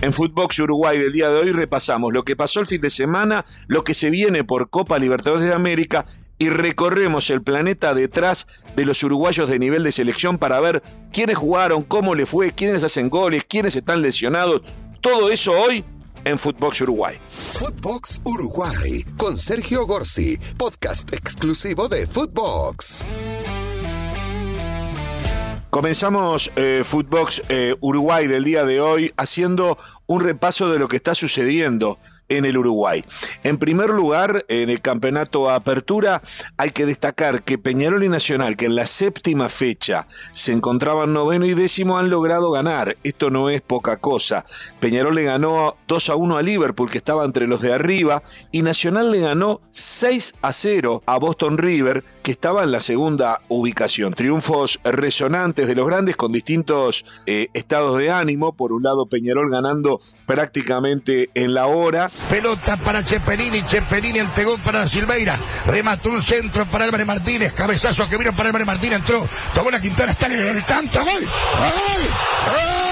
En Footbox Uruguay del día de hoy repasamos lo que pasó el fin de semana, lo que se viene por Copa Libertadores de América y recorremos el planeta detrás de los uruguayos de nivel de selección para ver quiénes jugaron, cómo le fue, quiénes hacen goles, quiénes están lesionados. Todo eso hoy en Footbox Uruguay. Footbox Uruguay con Sergio Gorsi, podcast exclusivo de Footbox. Comenzamos eh, Footbox eh, Uruguay del día de hoy haciendo un repaso de lo que está sucediendo en el Uruguay. En primer lugar, en el campeonato Apertura, hay que destacar que Peñarol y Nacional, que en la séptima fecha se encontraban noveno y décimo, han logrado ganar. Esto no es poca cosa. Peñarol le ganó 2 a 1 a Liverpool, que estaba entre los de arriba, y Nacional le ganó 6 a 0 a Boston River, que estaba en la segunda ubicación. Triunfos resonantes de los grandes con distintos eh, estados de ánimo. Por un lado, Peñarol ganando prácticamente en la hora Pelota para Cheperini, Cheperini entregó para Silveira. Remató un centro para Álvarez Martínez. Cabezazo que vino para Álvarez Martínez. Entró. Tomó la Quintana. Está en el tanto. ¡Gol! ¡Gol! ¡Gol!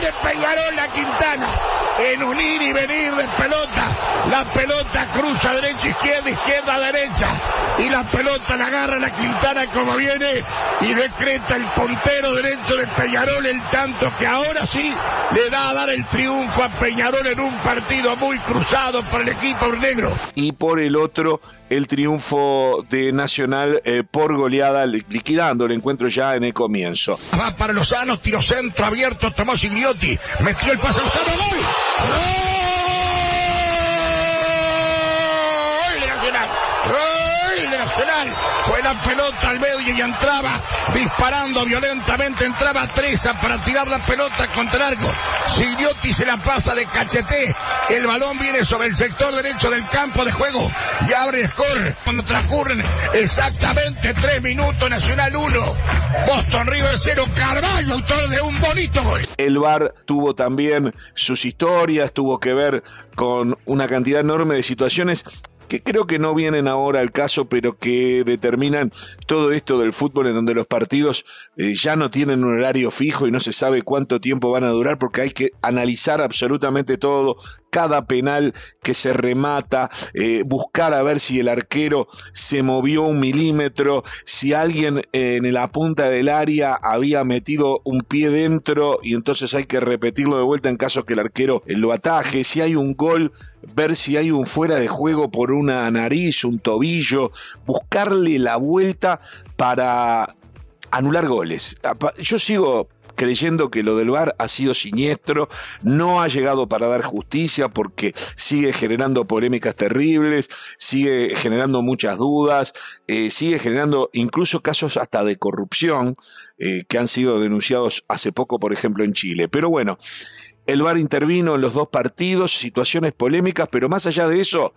de Peñarol la Quintana en un ir y venir de pelota. La pelota cruza derecha, izquierda, izquierda, derecha. Y la pelota la agarra la Quintana como viene y decreta el puntero derecho de Peñarol el tanto que ahora sí le da a dar el triunfo a Peñarol en un partido muy cruzado para el equipo negro. Y por el otro, el triunfo de Nacional eh, por goleada, liquidando el encuentro ya en el comienzo. Va para Lozano, tiro centro abierto, tomó Sigliotti, metió el pase Lozano, gol. ¡Gol de Nacional! ¡Gol de Nacional! Fue la pelota al medio y entraba disparando violentamente. Entraba Treza para tirar la pelota contra el arco. Sigliotti se la pasa de cachete. El balón viene sobre el sector derecho del campo de juego y abre el score. Cuando transcurren exactamente tres minutos, Nacional 1, Boston River 0, Carvalho, autor de un bonito gol. El VAR tuvo también sus historias, tuvo que ver con una cantidad enorme de situaciones que creo que no vienen ahora al caso, pero que determinan todo esto del fútbol en donde los partidos eh, ya no tienen un horario fijo y no se sabe cuánto tiempo van a durar porque hay que analizar absolutamente todo, cada penal que se remata, eh, buscar a ver si el arquero se movió un milímetro, si alguien en la punta del área había metido un pie dentro y entonces hay que repetirlo de vuelta en caso que el arquero lo ataje, si hay un gol ver si hay un fuera de juego por una nariz, un tobillo, buscarle la vuelta para anular goles. Yo sigo creyendo que lo del VAR ha sido siniestro, no ha llegado para dar justicia porque sigue generando polémicas terribles, sigue generando muchas dudas, eh, sigue generando incluso casos hasta de corrupción eh, que han sido denunciados hace poco, por ejemplo, en Chile. Pero bueno, el VAR intervino en los dos partidos, situaciones polémicas, pero más allá de eso,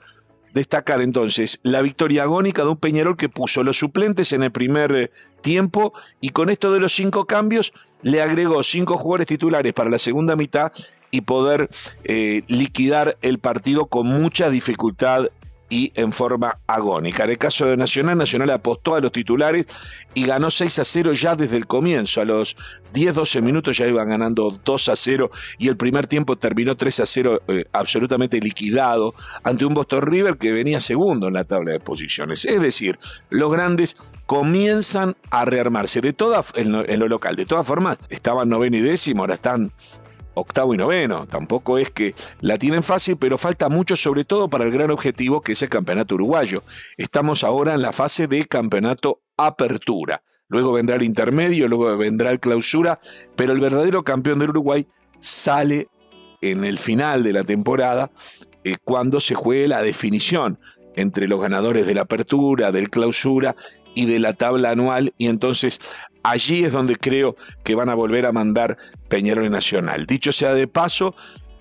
destacar entonces la victoria agónica de un Peñarol que puso los suplentes en el primer eh, tiempo y con esto de los cinco cambios le agregó cinco jugadores titulares para la segunda mitad y poder eh, liquidar el partido con mucha dificultad y en forma agónica. En el caso de Nacional, Nacional apostó a los titulares y ganó 6 a 0 ya desde el comienzo. A los 10-12 minutos ya iban ganando 2 a 0 y el primer tiempo terminó 3 a 0 eh, absolutamente liquidado ante un Boston River que venía segundo en la tabla de posiciones. Es decir, los grandes comienzan a rearmarse de toda, en, lo, en lo local. De todas formas, estaban noveno y décimo, ahora están octavo y noveno. Tampoco es que la tienen fácil, pero falta mucho, sobre todo para el gran objetivo que es el campeonato uruguayo. Estamos ahora en la fase de campeonato apertura. Luego vendrá el intermedio, luego vendrá el clausura, pero el verdadero campeón del Uruguay sale en el final de la temporada eh, cuando se juegue la definición entre los ganadores de la apertura, del clausura y de la tabla anual y entonces allí es donde creo que van a volver a mandar Peñarol Nacional. Dicho sea de paso,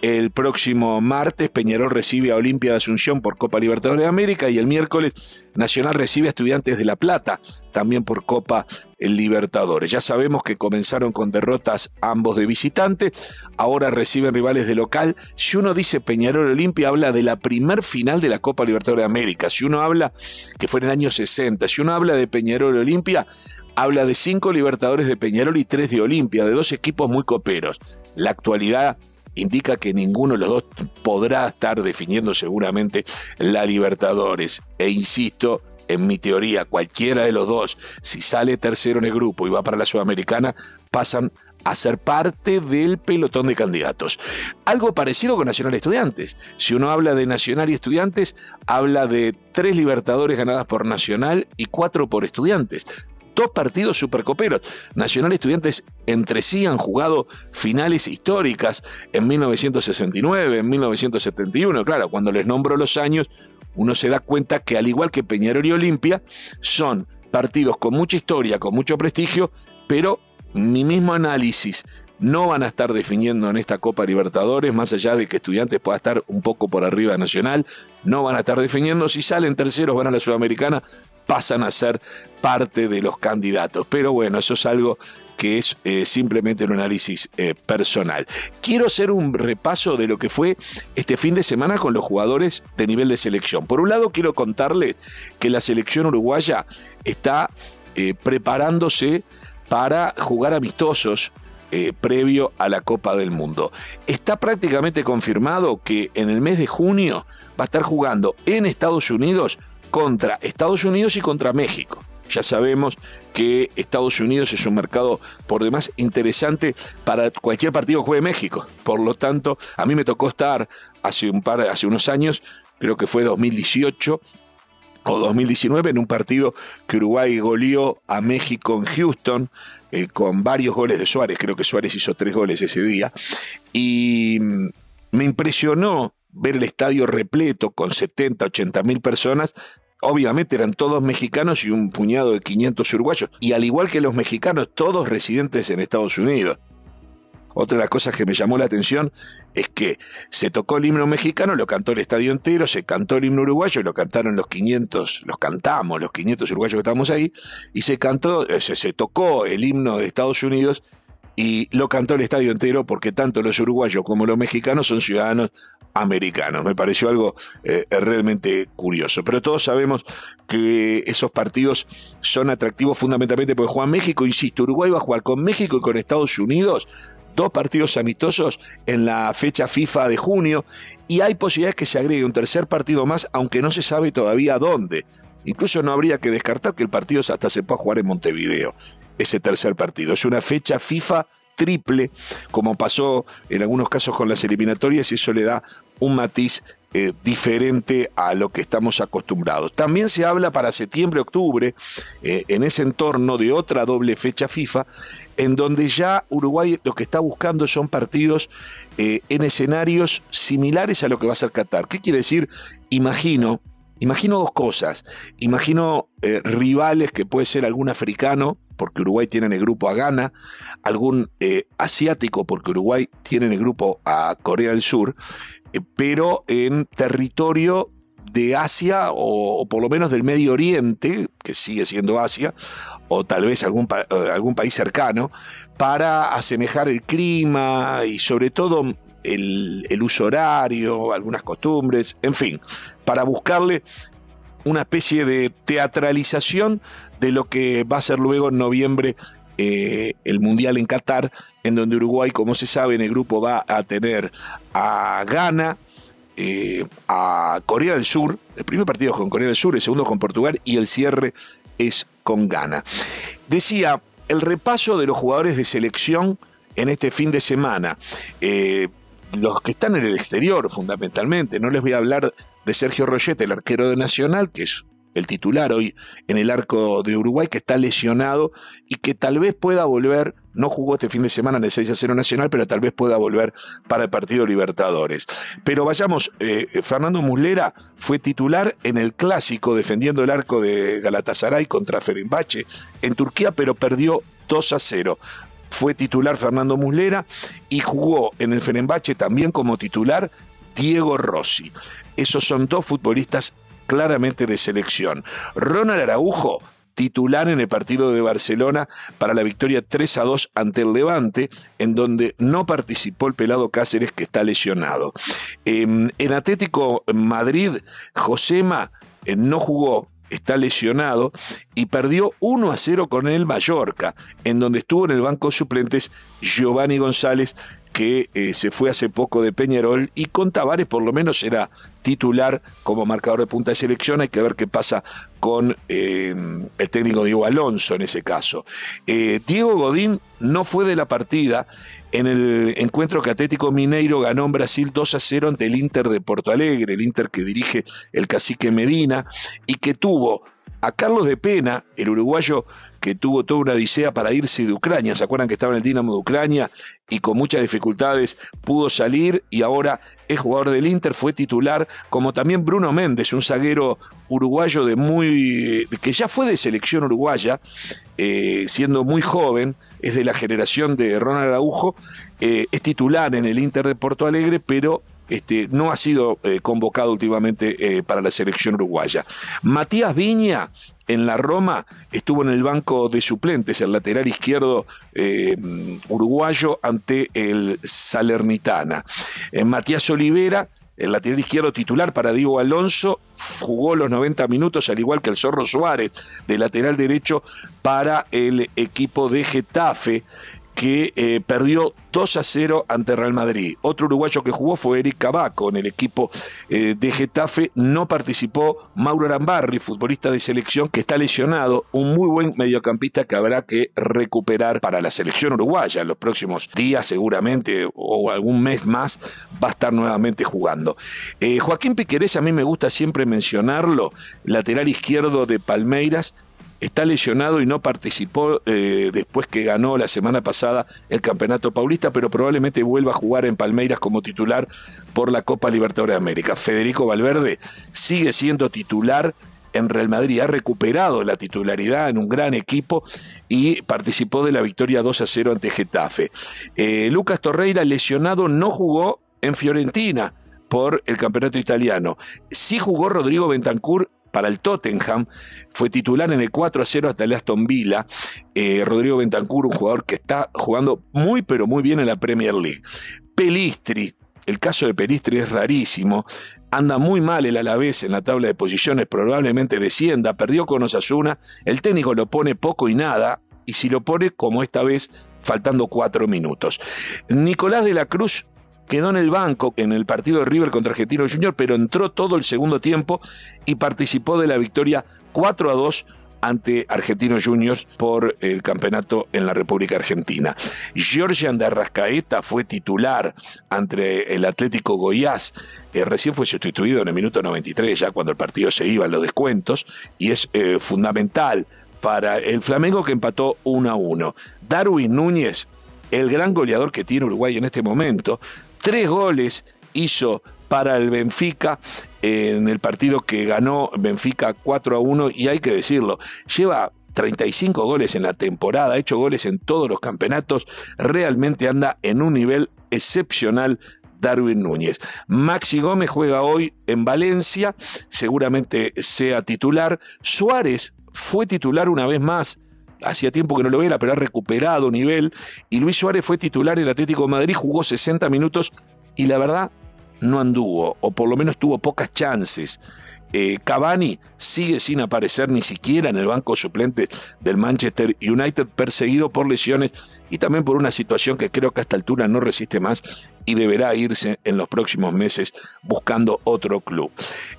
el próximo martes Peñarol recibe a Olimpia de Asunción por Copa Libertadores de América y el miércoles Nacional recibe a Estudiantes de La Plata también por Copa Libertadores. Ya sabemos que comenzaron con derrotas ambos de visitante, ahora reciben rivales de local. Si uno dice Peñarol Olimpia, habla de la primer final de la Copa Libertadores de América. Si uno habla que fue en el año 60, si uno habla de Peñarol Olimpia, habla de cinco Libertadores de Peñarol y tres de Olimpia, de dos equipos muy coperos. La actualidad indica que ninguno de los dos podrá estar definiendo seguramente la Libertadores. E insisto, en mi teoría, cualquiera de los dos, si sale tercero en el grupo y va para la Sudamericana, pasan a ser parte del pelotón de candidatos. Algo parecido con Nacional Estudiantes. Si uno habla de Nacional y Estudiantes, habla de tres Libertadores ganadas por Nacional y cuatro por Estudiantes dos partidos supercoperos. Nacional Estudiantes entre sí han jugado finales históricas en 1969, en 1971. Claro, cuando les nombro los años, uno se da cuenta que al igual que Peñarol y Olimpia, son partidos con mucha historia, con mucho prestigio, pero mi mismo análisis no van a estar definiendo en esta Copa Libertadores, más allá de que Estudiantes pueda estar un poco por arriba de Nacional, no van a estar definiendo. Si salen terceros, van a la Sudamericana, pasan a ser parte de los candidatos. Pero bueno, eso es algo que es eh, simplemente un análisis eh, personal. Quiero hacer un repaso de lo que fue este fin de semana con los jugadores de nivel de selección. Por un lado, quiero contarles que la selección uruguaya está eh, preparándose para jugar amistosos previo a la Copa del Mundo. Está prácticamente confirmado que en el mes de junio va a estar jugando en Estados Unidos contra Estados Unidos y contra México. Ya sabemos que Estados Unidos es un mercado por demás interesante para cualquier partido que juegue México. Por lo tanto, a mí me tocó estar hace, un par, hace unos años, creo que fue 2018 o 2019, en un partido que Uruguay goleó a México en Houston, eh, con varios goles de Suárez, creo que Suárez hizo tres goles ese día, y mm, me impresionó ver el estadio repleto con 70, 80 mil personas obviamente eran todos mexicanos y un puñado de 500 uruguayos, y al igual que los mexicanos, todos residentes en Estados Unidos. Otra de las cosas que me llamó la atención es que se tocó el himno mexicano, lo cantó el estadio entero, se cantó el himno uruguayo, lo cantaron los 500, los cantamos los 500 uruguayos que estábamos ahí, y se cantó, eh, se, se tocó el himno de Estados Unidos y lo cantó el estadio entero porque tanto los uruguayos como los mexicanos son ciudadanos americanos. Me pareció algo eh, realmente curioso. Pero todos sabemos que esos partidos son atractivos fundamentalmente porque juegan México. Insisto, Uruguay va a jugar con México y con Estados Unidos dos partidos amistosos en la fecha FIFA de junio y hay posibilidades que se agregue un tercer partido más, aunque no se sabe todavía dónde. Incluso no habría que descartar que el partido hasta se pueda jugar en Montevideo, ese tercer partido. Es una fecha FIFA triple, como pasó en algunos casos con las eliminatorias, y eso le da un matiz eh, diferente a lo que estamos acostumbrados. También se habla para septiembre-octubre, eh, en ese entorno de otra doble fecha FIFA, en donde ya Uruguay lo que está buscando son partidos eh, en escenarios similares a lo que va a ser Qatar. ¿Qué quiere decir? Imagino, imagino dos cosas. Imagino rivales que puede ser algún africano, porque Uruguay tiene en el grupo a Ghana, algún eh, asiático, porque Uruguay tiene en el grupo a Corea del Sur, eh, pero en territorio de Asia o, por lo menos del Medio Oriente, que sigue siendo Asia, o tal vez algún, eh, algún país cercano, para asemejar el clima y sobre todo el, uso horario, algunas costumbres, en fin, para buscarle una especie de teatralización de lo que va a ser luego en noviembre eh, el Mundial en Qatar, en donde Uruguay, como se sabe, en el grupo va a tener a Ghana, eh, a Corea del Sur, el primer partido es con Corea del Sur, el segundo con Portugal y el cierre es con Ghana. Decía, el repaso de los jugadores de selección en este fin de semana. Eh, los que están en el exterior, fundamentalmente. No les voy a hablar de Sergio Royete, el arquero de Nacional, que es el titular hoy en el arco de Uruguay, que está lesionado y que tal vez pueda volver, no jugó este fin de semana en el 6 a 0 Nacional, pero tal vez pueda volver para el partido Libertadores. Pero vayamos, eh, Fernando Muslera fue titular en el clásico defendiendo el arco de Galatasaray contra Ferenbache en Turquía, pero perdió 2 a 0 fue titular Fernando Muslera y jugó en el Ferenbache también como titular Diego Rossi. Esos son dos futbolistas claramente de selección. Ronald Araujo, titular en el partido de Barcelona para la victoria 3 a 2 ante el Levante, en donde no participó el pelado Cáceres que está lesionado. Em, en Atlético Madrid, Josema eh, no jugó está lesionado y perdió 1 a 0 con el Mallorca, en donde estuvo en el banco de suplentes Giovanni González, que eh, se fue hace poco de Peñarol y con Tavares por lo menos era titular como marcador de punta de selección. Hay que ver qué pasa con eh, el técnico Diego Alonso en ese caso. Eh, Diego Godín no fue de la partida en el encuentro que Atlético Mineiro ganó en Brasil 2 a 0 ante el Inter de Porto Alegre, el Inter que dirige el cacique Medina y que tuvo a Carlos de Pena, el uruguayo que tuvo toda una odisea para irse de Ucrania. ¿Se acuerdan que estaba en el Dinamo de Ucrania y con muchas dificultades pudo salir y ahora es jugador del Inter, fue titular, como también Bruno Méndez, un zaguero uruguayo de muy que ya fue de selección uruguaya, eh, siendo muy joven, es de la generación de Ronald Araujo, eh, es titular en el Inter de Porto Alegre, pero este, no ha sido eh, convocado últimamente para la selección uruguaya. Matías Viña en la Roma estuvo en el banco de suplentes, el lateral izquierdo eh, uruguayo ante el Salernitana. En Matías Olivera, el lateral izquierdo titular para Diego Alonso, jugó los 90 minutos, al igual que el Zorro Suárez, de lateral derecho para el equipo de Getafe que eh, perdió 2 a 0 ante Real Madrid. Otro uruguayo que jugó fue Eric Cabaco en el equipo eh, de Getafe. No participó Mauro Arambarri, futbolista de selección que está lesionado, un muy buen mediocampista que habrá que recuperar para la selección uruguaya. En los próximos días seguramente o algún mes más va a estar nuevamente jugando. Eh, Joaquín Piquerés, a mí me gusta siempre mencionarlo, lateral izquierdo de Palmeiras, está lesionado y no participó eh, después que ganó la semana pasada el Campeonato Paulista, pero probablemente vuelva a jugar en Palmeiras como titular por la Copa Libertadores de América. Federico Valverde sigue siendo titular en Real Madrid, ha recuperado la titularidad en un gran equipo y participó de la victoria 2 a 0 ante Getafe. Eh, Lucas Torreira, lesionado, no jugó en Fiorentina por el campeonato italiano. Sí jugó Rodrigo Bentancur para el Tottenham, fue titular en el 4 a 0 hasta el Aston Villa. Eh, Rodrigo Bentancur, un jugador que está jugando muy pero muy bien en la Premier League. Pelistri, el caso de Pelistri es rarísimo. Anda muy mal el Alavés en la tabla de posiciones, probablemente descienda, perdió con Osasuna, el técnico lo pone poco y nada, y si lo pone como esta vez, faltando cuatro minutos. Nicolás de la Cruz quedó en el banco en el partido de River contra Argentino Junior, pero entró todo el segundo tiempo y participó de la victoria 4 a 2 ante Argentinos Juniors por el campeonato en la República Argentina. Georgian de Arrascaeta fue titular ante el Atlético Goiás. Recién fue sustituido en el minuto 93, ya cuando el partido se iba a los descuentos, y es eh, fundamental para el Flamengo que empató 1 a 1. Darwin Núñez, el gran goleador que tiene Uruguay en este momento, Tres goles hizo para el Benfica en el partido que ganó Benfica 4 a 1 y hay que decirlo, lleva 35 goles en la temporada, ha hecho goles en todos los campeonatos, realmente anda en un nivel excepcional Darwin Núñez. Maxi Gómez juega hoy en Valencia, seguramente sea titular. Suárez fue titular una vez más hacía tiempo que no lo veía, pero ha recuperado nivel. Y Luis Suárez fue titular en Atlético Madrid, jugó 60 minutos y la verdad no anduvo, o por lo menos tuvo pocas chances. Eh, Cavani sigue sin aparecer ni siquiera en el banco suplente del Manchester United, perseguido por lesiones y también por una situación que creo que a esta altura no resiste más y deberá irse en los próximos meses buscando otro club.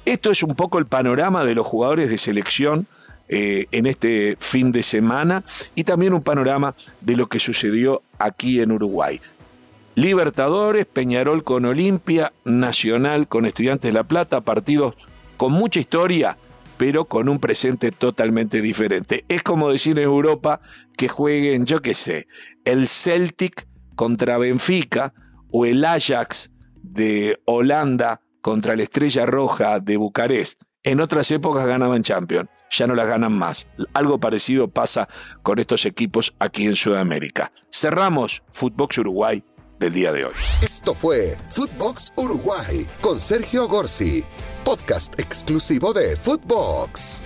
Esto es un poco el panorama de los jugadores de selección eh, en este fin de semana y también un panorama de lo que sucedió aquí en Uruguay. Libertadores, Peñarol con Olimpia, Nacional con Estudiantes de La Plata, partidos con mucha historia, pero con un presente totalmente diferente. Es como decir en Europa que jueguen, yo qué sé, el Celtic contra Benfica o el Ajax de Holanda contra la Estrella Roja de Bucarest. En otras épocas ganaban Champions, ya no las ganan más. Algo parecido pasa con estos equipos aquí en Sudamérica. Cerramos Footbox Uruguay del día de hoy. Esto fue Footbox Uruguay con Sergio Gorsi, podcast exclusivo de Footbox.